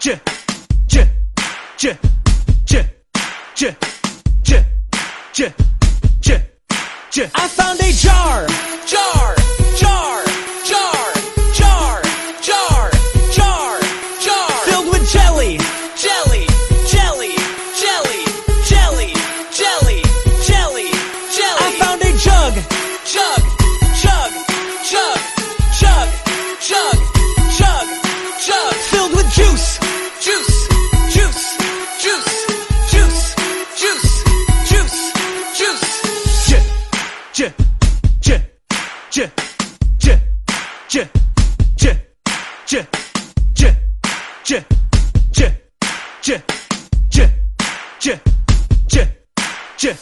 J J J J J J J J J. I found a jar, jar, jar,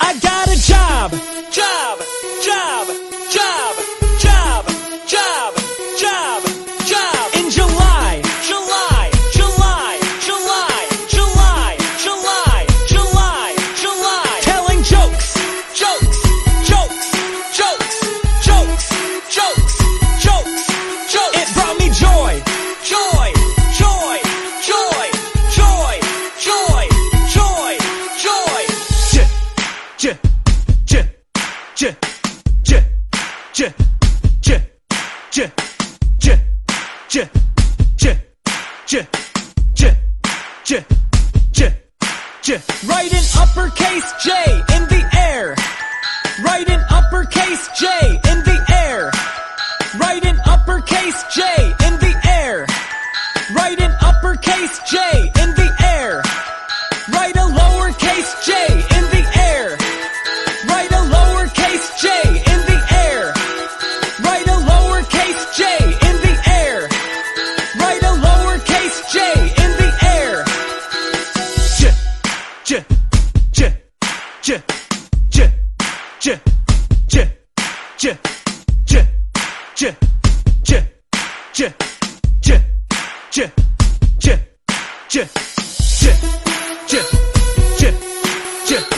I got a job, job, J J J J J J J Write in uppercase J in the air. Write in uppercase J in the air. Write in uppercase J in the air. Write in uppercase J J J J J J J J J J J J J J J J